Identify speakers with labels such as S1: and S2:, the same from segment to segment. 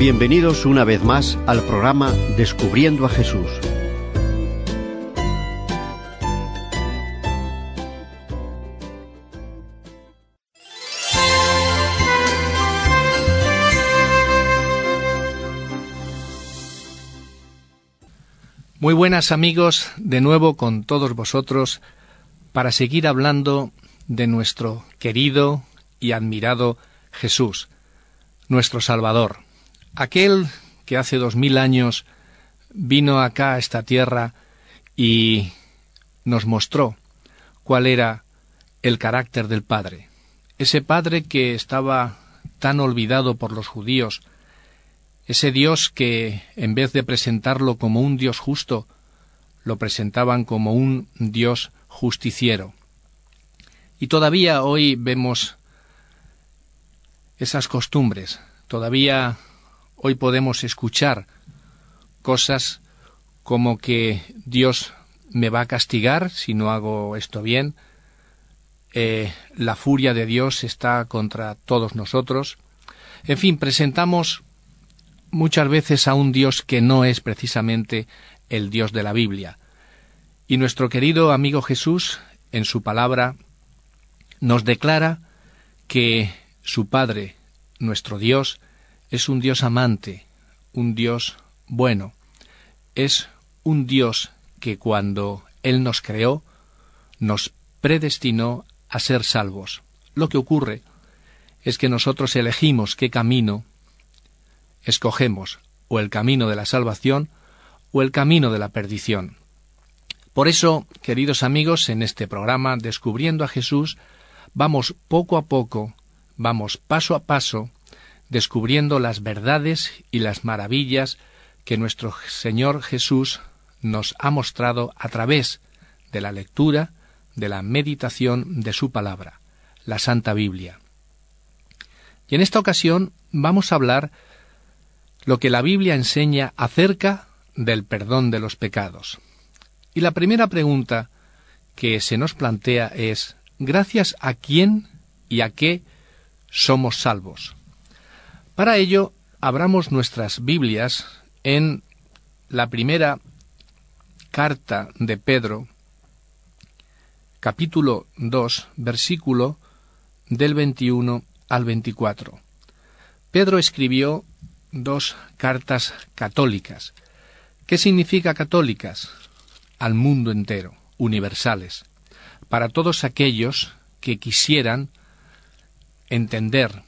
S1: Bienvenidos una vez más al programa Descubriendo a Jesús.
S2: Muy buenas amigos, de nuevo con todos vosotros para seguir hablando de nuestro querido y admirado Jesús, nuestro Salvador, aquel que hace dos mil años vino acá a esta tierra y nos mostró cuál era el carácter del Padre, ese Padre que estaba tan olvidado por los judíos, ese Dios que, en vez de presentarlo como un Dios justo, lo presentaban como un Dios justiciero. Y todavía hoy vemos esas costumbres, todavía hoy podemos escuchar cosas como que Dios me va a castigar si no hago esto bien, eh, la furia de Dios está contra todos nosotros. En fin, presentamos muchas veces a un Dios que no es precisamente el Dios de la Biblia. Y nuestro querido amigo Jesús, en su palabra, nos declara que su Padre, nuestro Dios, es un Dios amante, un Dios bueno, es un Dios que cuando Él nos creó, nos predestinó a ser salvos. Lo que ocurre es que nosotros elegimos qué camino escogemos, o el camino de la salvación o el camino de la perdición. Por eso, queridos amigos, en este programa Descubriendo a Jesús, vamos poco a poco, vamos paso a paso, descubriendo las verdades y las maravillas que nuestro Señor Jesús nos ha mostrado a través de la lectura, de la meditación de su palabra, la Santa Biblia. Y en esta ocasión vamos a hablar lo que la Biblia enseña acerca del perdón de los pecados. Y la primera pregunta que se nos plantea es ¿gracias a quién y a qué somos salvos? Para ello, abramos nuestras Biblias en la primera carta de Pedro, capítulo 2, versículo del 21 al 24. Pedro escribió dos cartas católicas. ¿Qué significa católicas? Al mundo entero, universales, para todos aquellos que quisieran entender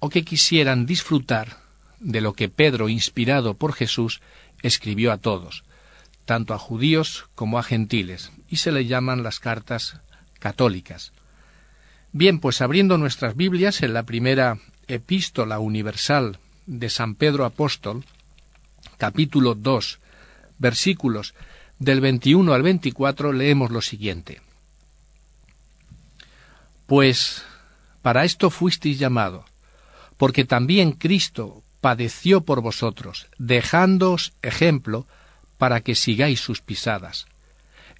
S2: o que quisieran disfrutar de lo que Pedro, inspirado por Jesús, escribió a todos, tanto a judíos como a gentiles, y se le llaman las cartas católicas. Bien, pues abriendo nuestras Biblias en la primera epístola universal de San Pedro Apóstol, capítulo 2, versículos del 21 al 24, leemos lo siguiente. Pues para esto fuisteis llamado, porque también Cristo padeció por vosotros, dejándoos ejemplo para que sigáis sus pisadas,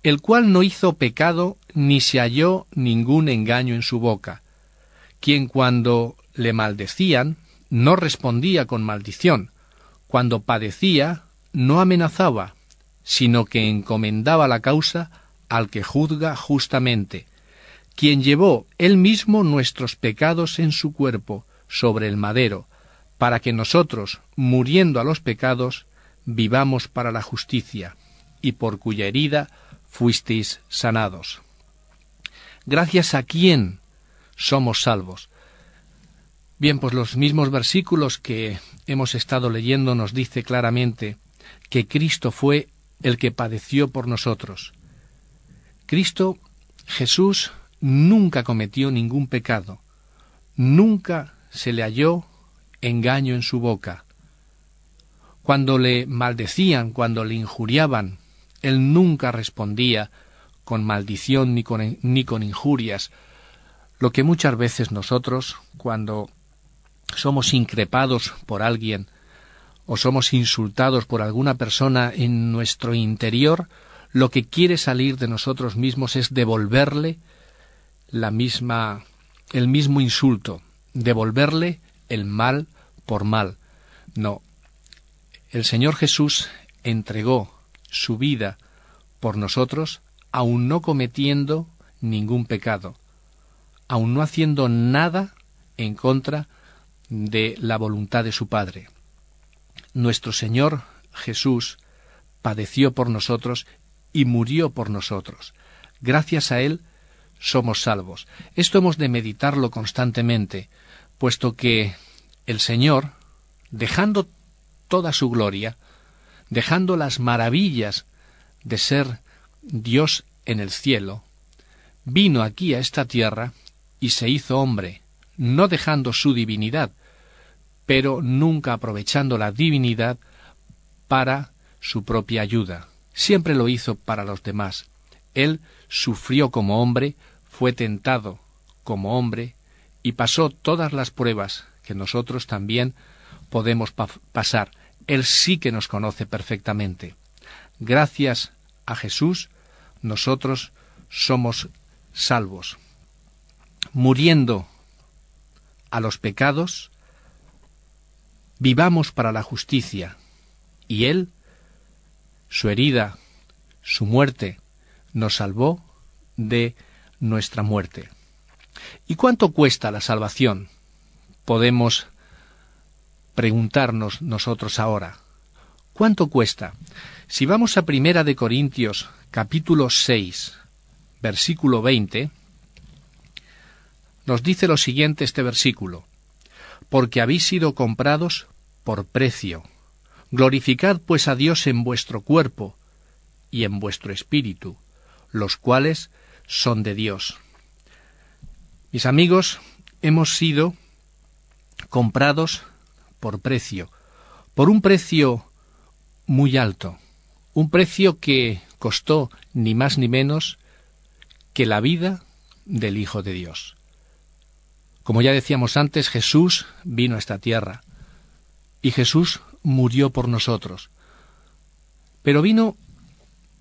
S2: el cual no hizo pecado ni se halló ningún engaño en su boca, quien cuando le maldecían no respondía con maldición, cuando padecía no amenazaba, sino que encomendaba la causa al que juzga justamente, quien llevó él mismo nuestros pecados en su cuerpo sobre el madero, para que nosotros, muriendo a los pecados, vivamos para la justicia, y por cuya herida fuisteis sanados. Gracias a quién somos salvos. Bien, pues los mismos versículos que hemos estado leyendo nos dice claramente que Cristo fue el que padeció por nosotros. Cristo, Jesús, nunca cometió ningún pecado, nunca se le halló engaño en su boca. Cuando le maldecían, cuando le injuriaban, él nunca respondía con maldición ni con, ni con injurias, lo que muchas veces nosotros, cuando somos increpados por alguien o somos insultados por alguna persona en nuestro interior, lo que quiere salir de nosotros mismos es devolverle la misma el mismo insulto, devolverle el mal por mal. No, el Señor Jesús entregó su vida por nosotros, aun no cometiendo ningún pecado, aun no haciendo nada en contra de la voluntad de su Padre. Nuestro Señor Jesús padeció por nosotros y murió por nosotros. Gracias a Él somos salvos. Esto hemos de meditarlo constantemente, puesto que el Señor, dejando toda su gloria, dejando las maravillas de ser Dios en el cielo, vino aquí a esta tierra y se hizo hombre, no dejando su divinidad, pero nunca aprovechando la divinidad para su propia ayuda. Siempre lo hizo para los demás. Él sufrió como hombre, fue tentado como hombre y pasó todas las pruebas que nosotros también podemos pasar. Él sí que nos conoce perfectamente. Gracias a Jesús, nosotros somos salvos. Muriendo a los pecados, vivamos para la justicia, y Él, su herida, su muerte, nos salvó de nuestra muerte. ¿Y cuánto cuesta la salvación? Podemos preguntarnos nosotros ahora. ¿Cuánto cuesta? Si vamos a Primera de Corintios, capítulo 6, versículo 20, nos dice lo siguiente este versículo: Porque habéis sido comprados por precio. Glorificad pues a Dios en vuestro cuerpo y en vuestro espíritu, los cuales son de Dios. Mis amigos, hemos sido comprados por precio, por un precio muy alto, un precio que costó ni más ni menos que la vida del Hijo de Dios. Como ya decíamos antes, Jesús vino a esta tierra y Jesús murió por nosotros. Pero vino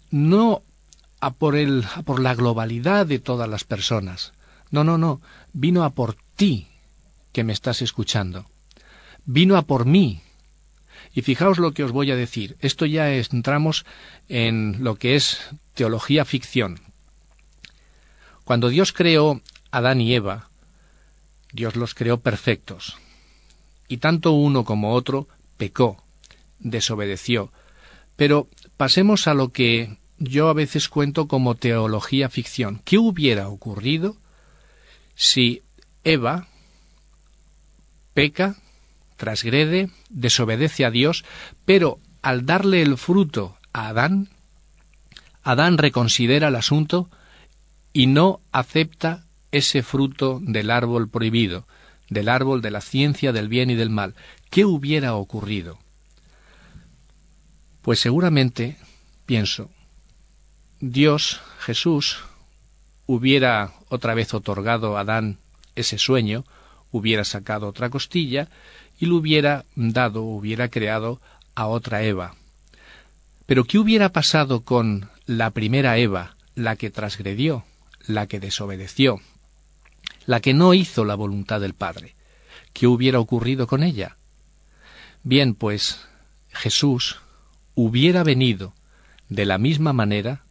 S2: no a por, el, a por la globalidad de todas las personas. No, no, no. Vino a por ti que me estás escuchando. Vino a por mí. Y fijaos lo que os voy a decir. Esto ya entramos en lo que es teología ficción. Cuando Dios creó a Adán y Eva, Dios los creó perfectos. Y tanto uno como otro pecó, desobedeció. Pero pasemos a lo que yo a veces cuento como teología ficción. ¿Qué hubiera ocurrido si Eva peca, transgrede, desobedece a Dios, pero al darle el fruto a Adán, Adán reconsidera el asunto y no acepta ese fruto del árbol prohibido, del árbol de la ciencia del bien y del mal. ¿Qué hubiera ocurrido? Pues seguramente, pienso, Dios, Jesús, hubiera otra vez otorgado a Adán ese sueño, hubiera sacado otra costilla y lo hubiera dado, hubiera creado a otra Eva. Pero ¿qué hubiera pasado con la primera Eva, la que transgredió, la que desobedeció, la que no hizo la voluntad del Padre? ¿Qué hubiera ocurrido con ella? Bien, pues Jesús hubiera venido de la misma manera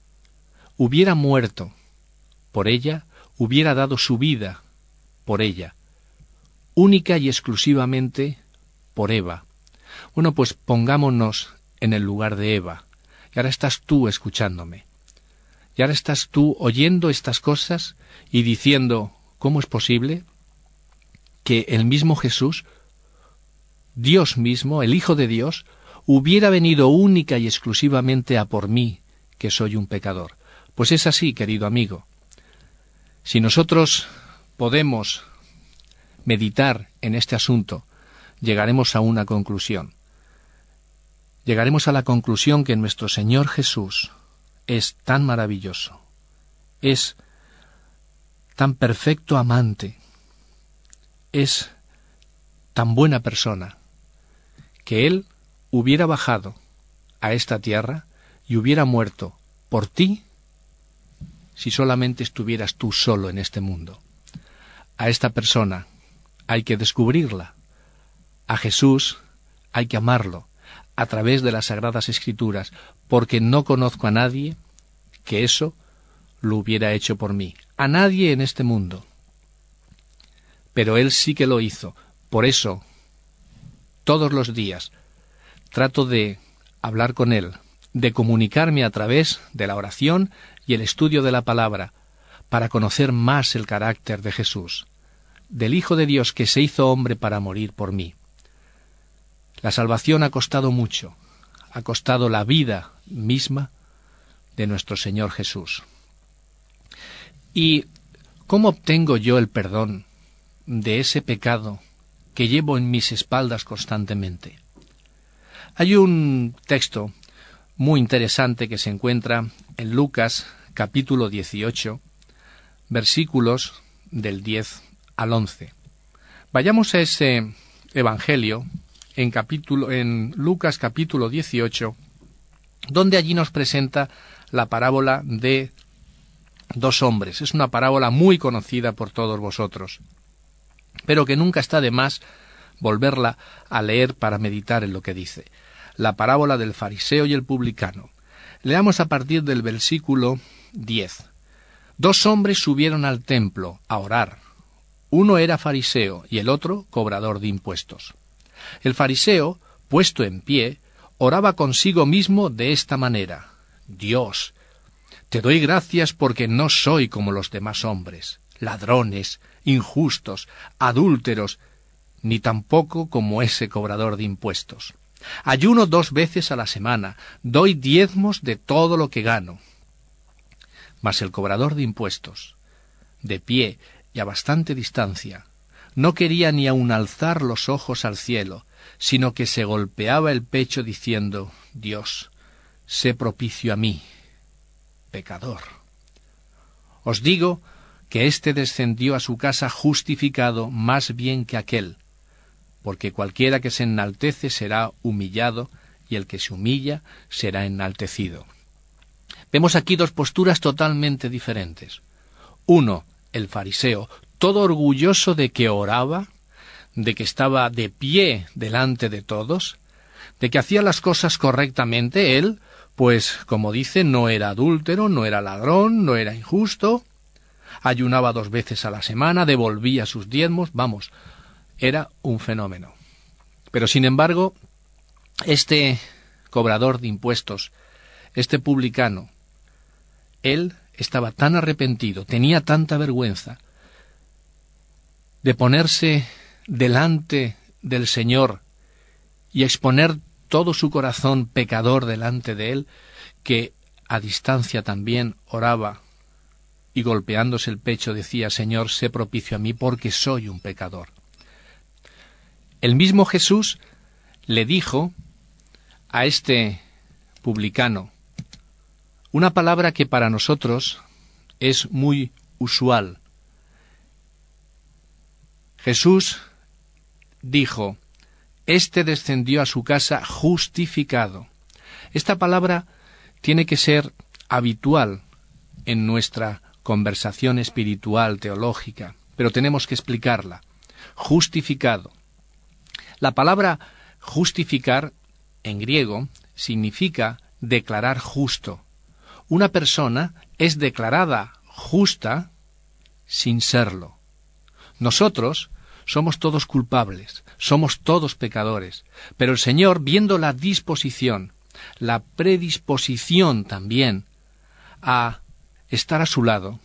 S2: hubiera muerto por ella, hubiera dado su vida por ella, única y exclusivamente por Eva. Bueno, pues pongámonos en el lugar de Eva. Y ahora estás tú escuchándome. Y ahora estás tú oyendo estas cosas y diciendo, ¿cómo es posible que el mismo Jesús, Dios mismo, el Hijo de Dios, hubiera venido única y exclusivamente a por mí, que soy un pecador? Pues es así, querido amigo. Si nosotros podemos meditar en este asunto, llegaremos a una conclusión. Llegaremos a la conclusión que nuestro Señor Jesús es tan maravilloso, es tan perfecto amante, es tan buena persona, que Él hubiera bajado a esta tierra y hubiera muerto por ti si solamente estuvieras tú solo en este mundo. A esta persona hay que descubrirla. A Jesús hay que amarlo. a través de las Sagradas Escrituras, porque no conozco a nadie que eso lo hubiera hecho por mí. A nadie en este mundo. Pero Él sí que lo hizo. Por eso, todos los días, trato de hablar con Él, de comunicarme a través de la oración y el estudio de la palabra, para conocer más el carácter de Jesús, del Hijo de Dios que se hizo hombre para morir por mí. La salvación ha costado mucho, ha costado la vida misma de nuestro Señor Jesús. ¿Y cómo obtengo yo el perdón de ese pecado que llevo en mis espaldas constantemente? Hay un texto muy interesante que se encuentra en Lucas capítulo 18, versículos del 10 al 11. Vayamos a ese evangelio en Lucas capítulo 18, donde allí nos presenta la parábola de dos hombres. Es una parábola muy conocida por todos vosotros, pero que nunca está de más volverla a leer para meditar en lo que dice. La parábola del fariseo y el publicano. Leamos a partir del versículo 10. Dos hombres subieron al templo a orar. Uno era fariseo y el otro cobrador de impuestos. El fariseo, puesto en pie, oraba consigo mismo de esta manera Dios, te doy gracias porque no soy como los demás hombres, ladrones, injustos, adúlteros, ni tampoco como ese cobrador de impuestos. Ayuno dos veces a la semana, doy diezmos de todo lo que gano. Mas el cobrador de impuestos, de pie y a bastante distancia, no quería ni aun alzar los ojos al cielo, sino que se golpeaba el pecho diciendo Dios, sé propicio a mí, pecador. Os digo que éste descendió a su casa justificado más bien que aquel, porque cualquiera que se enaltece será humillado, y el que se humilla será enaltecido. Vemos aquí dos posturas totalmente diferentes. Uno, el fariseo, todo orgulloso de que oraba, de que estaba de pie delante de todos, de que hacía las cosas correctamente, él pues, como dice, no era adúltero, no era ladrón, no era injusto, ayunaba dos veces a la semana, devolvía sus diezmos, vamos, era un fenómeno. Pero, sin embargo, este cobrador de impuestos, este publicano, él estaba tan arrepentido, tenía tanta vergüenza de ponerse delante del Señor y exponer todo su corazón pecador delante de él, que a distancia también oraba y golpeándose el pecho decía, Señor, sé propicio a mí porque soy un pecador. El mismo Jesús le dijo a este publicano una palabra que para nosotros es muy usual. Jesús dijo, éste descendió a su casa justificado. Esta palabra tiene que ser habitual en nuestra conversación espiritual teológica, pero tenemos que explicarla. Justificado. La palabra justificar en griego significa declarar justo. Una persona es declarada justa sin serlo. Nosotros somos todos culpables, somos todos pecadores, pero el Señor, viendo la disposición, la predisposición también a estar a su lado,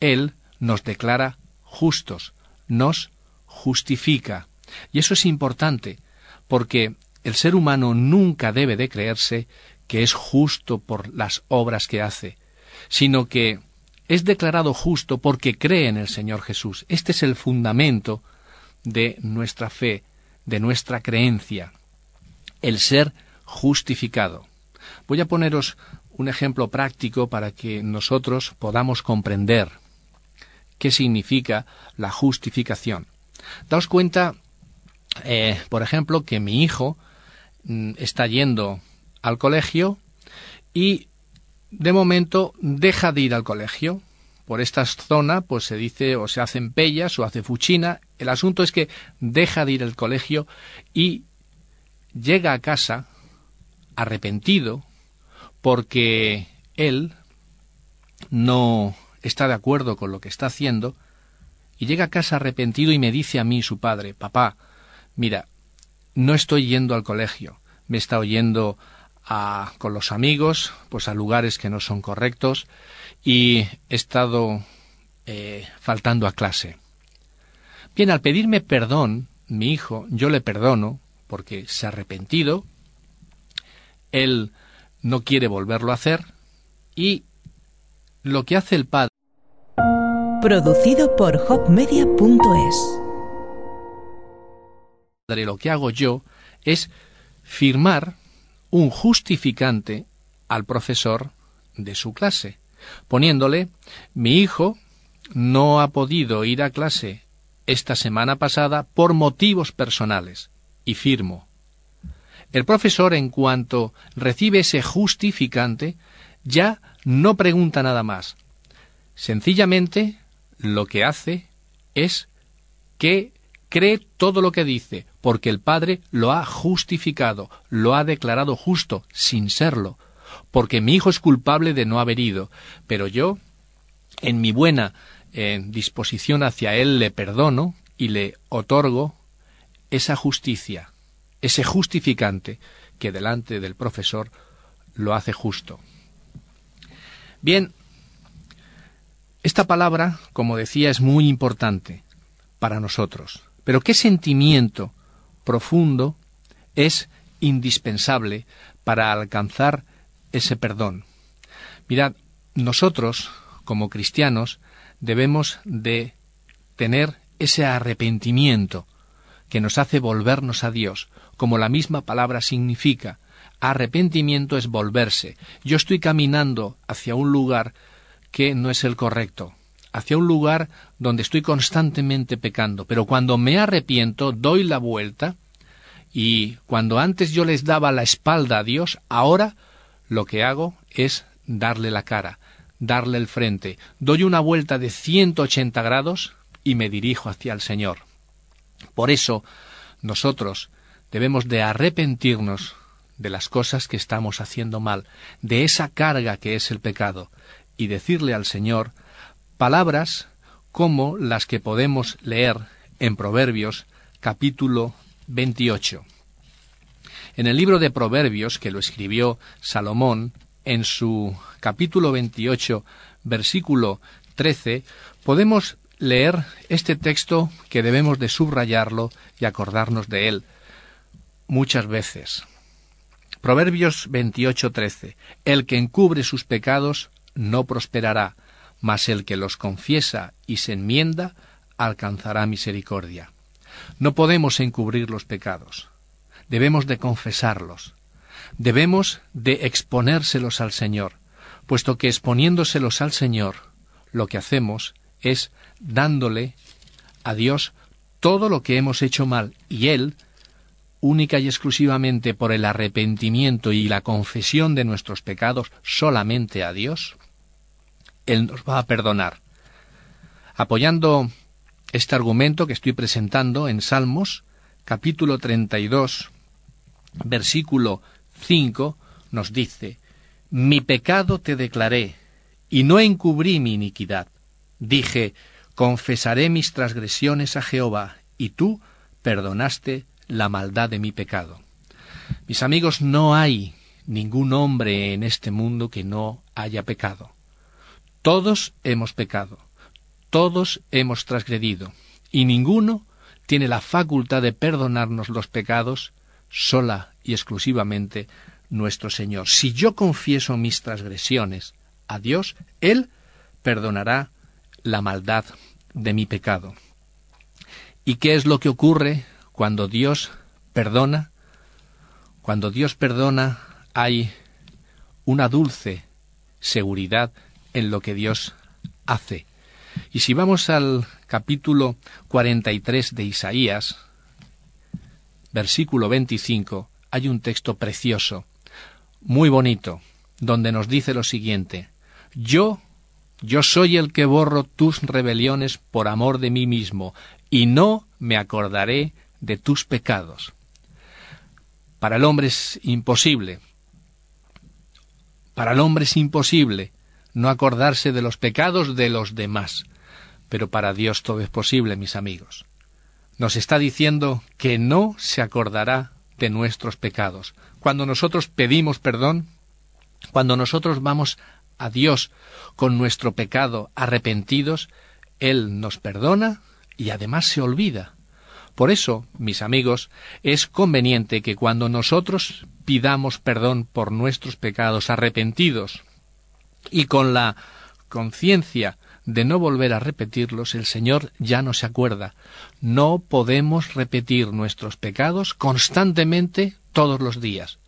S2: Él nos declara justos, nos justifica. Y eso es importante, porque el ser humano nunca debe de creerse que es justo por las obras que hace, sino que es declarado justo porque cree en el Señor Jesús. Este es el fundamento de nuestra fe, de nuestra creencia, el ser justificado. Voy a poneros un ejemplo práctico para que nosotros podamos comprender qué significa la justificación. Daos cuenta, eh, por ejemplo, que mi hijo mm, está yendo al colegio y de momento deja de ir al colegio por esta zona pues se dice o se hacen pellas o hace fuchina. El asunto es que deja de ir al colegio y llega a casa arrepentido porque él no está de acuerdo con lo que está haciendo y llega a casa arrepentido y me dice a mí su padre, papá, mira, no estoy yendo al colegio, me está oyendo a, con los amigos, pues a lugares que no son correctos y he estado eh, faltando a clase. Bien, al pedirme perdón, mi hijo, yo le perdono porque se ha arrepentido, él no quiere volverlo a hacer y lo que hace el padre.
S3: Producido por hopmedia.es.
S2: Lo que hago yo es firmar un justificante al profesor de su clase, poniéndole mi hijo no ha podido ir a clase esta semana pasada por motivos personales y firmo. El profesor, en cuanto recibe ese justificante, ya no pregunta nada más. Sencillamente lo que hace es que cree todo lo que dice, porque el Padre lo ha justificado, lo ha declarado justo, sin serlo, porque mi hijo es culpable de no haber ido, pero yo, en mi buena eh, disposición hacia él, le perdono y le otorgo esa justicia, ese justificante que delante del profesor lo hace justo. Bien, esta palabra, como decía, es muy importante para nosotros. Pero ¿qué sentimiento profundo es indispensable para alcanzar ese perdón? Mirad, nosotros, como cristianos, debemos de tener ese arrepentimiento que nos hace volvernos a Dios, como la misma palabra significa. Arrepentimiento es volverse. Yo estoy caminando hacia un lugar que no es el correcto, hacia un lugar donde estoy constantemente pecando, pero cuando me arrepiento doy la vuelta y cuando antes yo les daba la espalda a Dios, ahora lo que hago es darle la cara, darle el frente, doy una vuelta de 180 grados y me dirijo hacia el Señor. Por eso nosotros debemos de arrepentirnos de las cosas que estamos haciendo mal, de esa carga que es el pecado, y decirle al Señor palabras como las que podemos leer en Proverbios capítulo 28. En el libro de Proverbios que lo escribió Salomón, en su capítulo 28, versículo 13, podemos leer este texto que debemos de subrayarlo y acordarnos de él muchas veces. Proverbios 13. El que encubre sus pecados no prosperará, mas el que los confiesa y se enmienda alcanzará misericordia. No podemos encubrir los pecados. Debemos de confesarlos. Debemos de exponérselos al Señor, puesto que exponiéndoselos al Señor, lo que hacemos es dándole a Dios todo lo que hemos hecho mal y Él, única y exclusivamente por el arrepentimiento y la confesión de nuestros pecados solamente a Dios, él nos va a perdonar. Apoyando este argumento que estoy presentando en Salmos, capítulo 32, versículo 5, nos dice, Mi pecado te declaré, y no encubrí mi iniquidad. Dije, confesaré mis transgresiones a Jehová, y tú perdonaste la maldad de mi pecado. Mis amigos, no hay ningún hombre en este mundo que no haya pecado. Todos hemos pecado, todos hemos transgredido, y ninguno tiene la facultad de perdonarnos los pecados sola y exclusivamente nuestro Señor. Si yo confieso mis transgresiones a Dios, Él perdonará la maldad de mi pecado. ¿Y qué es lo que ocurre cuando Dios perdona? Cuando Dios perdona hay una dulce seguridad en lo que Dios hace. Y si vamos al capítulo 43 de Isaías, versículo 25, hay un texto precioso, muy bonito, donde nos dice lo siguiente, Yo, yo soy el que borro tus rebeliones por amor de mí mismo, y no me acordaré de tus pecados. Para el hombre es imposible Para el hombre es imposible no acordarse de los pecados de los demás, pero para Dios todo es posible, mis amigos. Nos está diciendo que no se acordará de nuestros pecados. Cuando nosotros pedimos perdón, cuando nosotros vamos a Dios con nuestro pecado arrepentidos, Él nos perdona y además se olvida. Por eso, mis amigos, es conveniente que cuando nosotros pidamos perdón por nuestros pecados arrepentidos y con la conciencia de no volver a repetirlos, el Señor ya no se acuerda. No podemos repetir nuestros pecados constantemente todos los días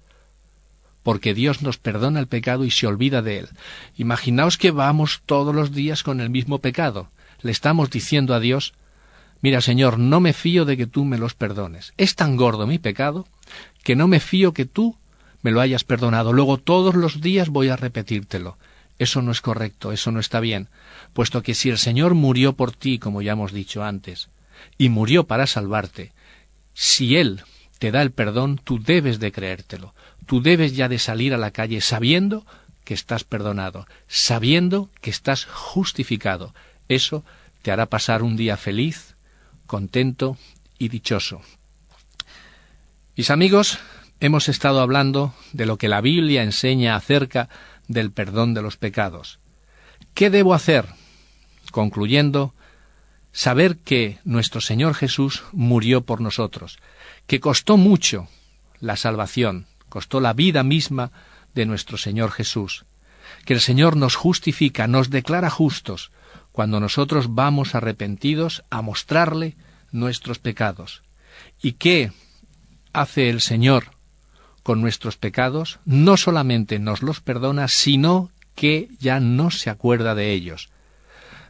S2: porque Dios nos perdona el pecado y se olvida de él. Imaginaos que vamos todos los días con el mismo pecado. Le estamos diciendo a Dios, mira Señor, no me fío de que tú me los perdones. Es tan gordo mi pecado que no me fío que tú me lo hayas perdonado. Luego todos los días voy a repetírtelo. Eso no es correcto, eso no está bien, puesto que si el Señor murió por ti, como ya hemos dicho antes, y murió para salvarte, si Él te da el perdón, tú debes de creértelo. Tú debes ya de salir a la calle sabiendo que estás perdonado, sabiendo que estás justificado. Eso te hará pasar un día feliz, contento y dichoso. Mis amigos, hemos estado hablando de lo que la Biblia enseña acerca del perdón de los pecados. ¿Qué debo hacer? Concluyendo, saber que nuestro Señor Jesús murió por nosotros, que costó mucho la salvación, costó la vida misma de nuestro Señor Jesús, que el Señor nos justifica, nos declara justos, cuando nosotros vamos arrepentidos a mostrarle nuestros pecados. ¿Y qué hace el Señor con nuestros pecados? No solamente nos los perdona, sino que ya no se acuerda de ellos.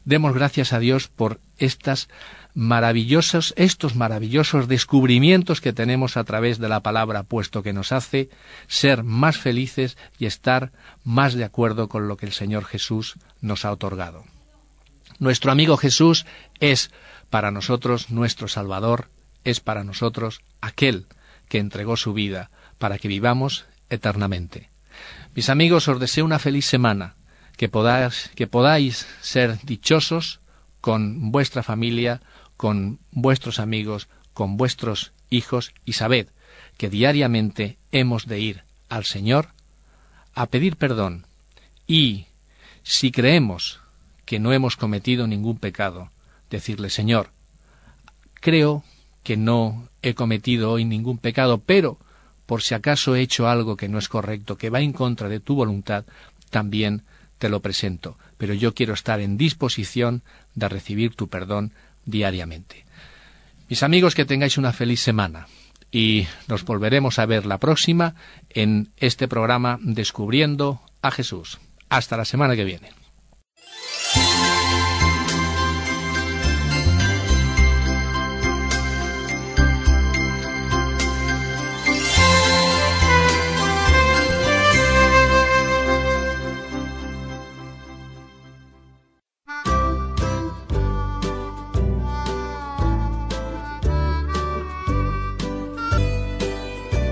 S2: Demos gracias a Dios por estas maravillosos, estos maravillosos descubrimientos que tenemos a través de la palabra, puesto que nos hace ser más felices y estar más de acuerdo con lo que el Señor Jesús nos ha otorgado. Nuestro amigo Jesús es para nosotros nuestro Salvador, es para nosotros aquel que entregó su vida para que vivamos eternamente. Mis amigos, os deseo una feliz semana, que podáis, que podáis ser dichosos con vuestra familia, con vuestros amigos, con vuestros hijos y sabed que diariamente hemos de ir al Señor a pedir perdón y, si creemos que no hemos cometido ningún pecado, decirle Señor, creo que no he cometido hoy ningún pecado, pero por si acaso he hecho algo que no es correcto, que va en contra de tu voluntad, también te lo presento, pero yo quiero estar en disposición de recibir tu perdón diariamente. Mis amigos, que tengáis una feliz semana y nos volveremos a ver la próxima en este programa Descubriendo a Jesús. Hasta la semana que viene.